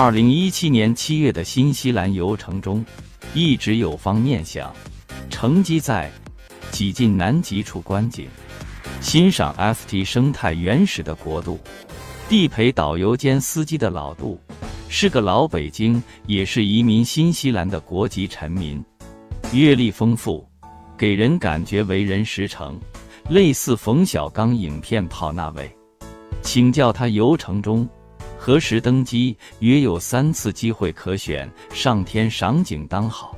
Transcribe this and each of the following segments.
二零一七年七月的新西兰游程中，一直有方念想，乘机在挤进南极处观景，欣赏 FT 生态原始的国度。地陪导游兼司机的老杜，是个老北京，也是移民新西兰的国籍臣民，阅历丰富，给人感觉为人实诚，类似冯小刚影片炮那位。请教他游程中。何时登机？约有三次机会可选，上天赏景当好。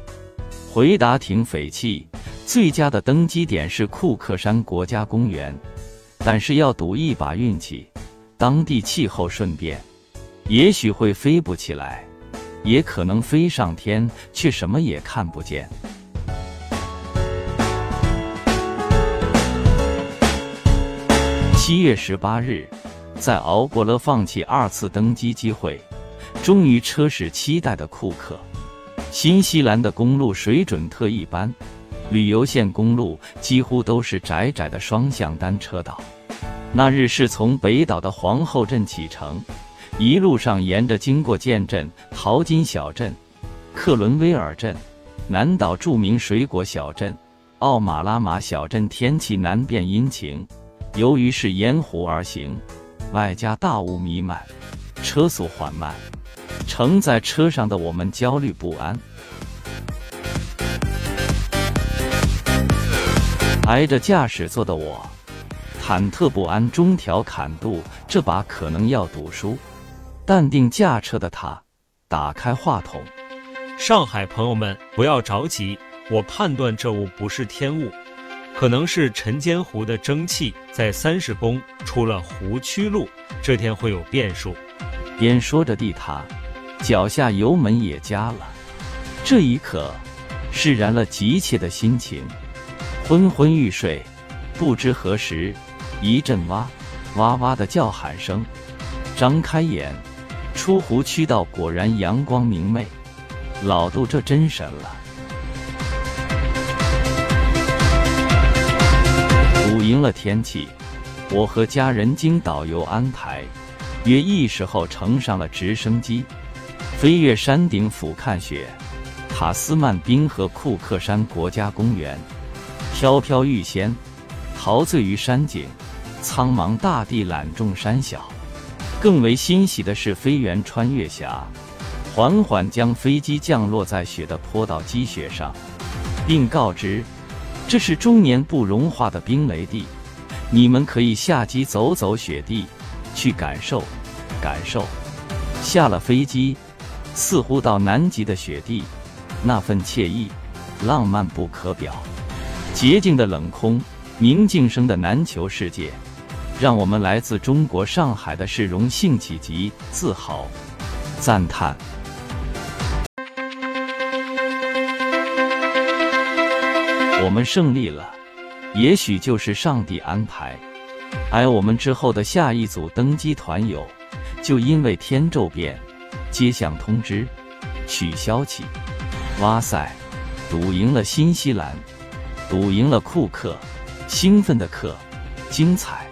回答挺匪气。最佳的登机点是库克山国家公园，但是要赌一把运气。当地气候顺便，也许会飞不起来，也可能飞上天，却什么也看不见。七月十八日。在熬过了放弃二次登机机会，终于车驶期待的库克。新西兰的公路水准特一般，旅游线公路几乎都是窄窄的双向单车道。那日是从北岛的皇后镇启程，一路上沿着经过剑镇、淘金小镇、克伦威尔镇、南岛著名水果小镇奥马拉马小镇，天气难辨阴晴，由于是沿湖而行。外加大雾弥漫，车速缓慢，乘在车上的我们焦虑不安。挨着驾驶座的我，忐忑不安中调侃度：“这把可能要赌输。”淡定驾车的他，打开话筒：“上海朋友们，不要着急，我判断这雾不是天雾。”可能是沉间湖的蒸汽在三十公出了湖区路，这天会有变数。边说着地踏，脚下油门也加了。这一刻，释然了急切的心情，昏昏欲睡。不知何时，一阵哇哇哇的叫喊声。张开眼，出湖区道果然阳光明媚。老杜这真神了。了天气，我和家人经导游安排，约一时后乘上了直升机，飞越山顶俯瞰雪，塔斯曼冰河库克山国家公园，飘飘欲仙，陶醉于山景，苍茫大地揽众山小。更为欣喜的是，飞员穿越峡，缓缓将飞机降落在雪的坡道积雪上，并告知。这是终年不融化的冰雷地，你们可以下机走走雪地，去感受感受。下了飞机，似乎到南极的雪地，那份惬意、浪漫不可表。洁净的冷空，宁静声的南球世界，让我们来自中国上海的市容兴起极自豪、赞叹。我们胜利了，也许就是上帝安排。而我们之后的下一组登机团友，就因为天骤变，接响通知取消起。哇塞，赌赢了新西兰，赌赢了库克，兴奋的克，精彩。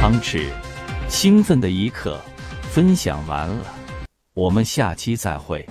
汤匙，兴奋的一刻，分享完了。我们下期再会。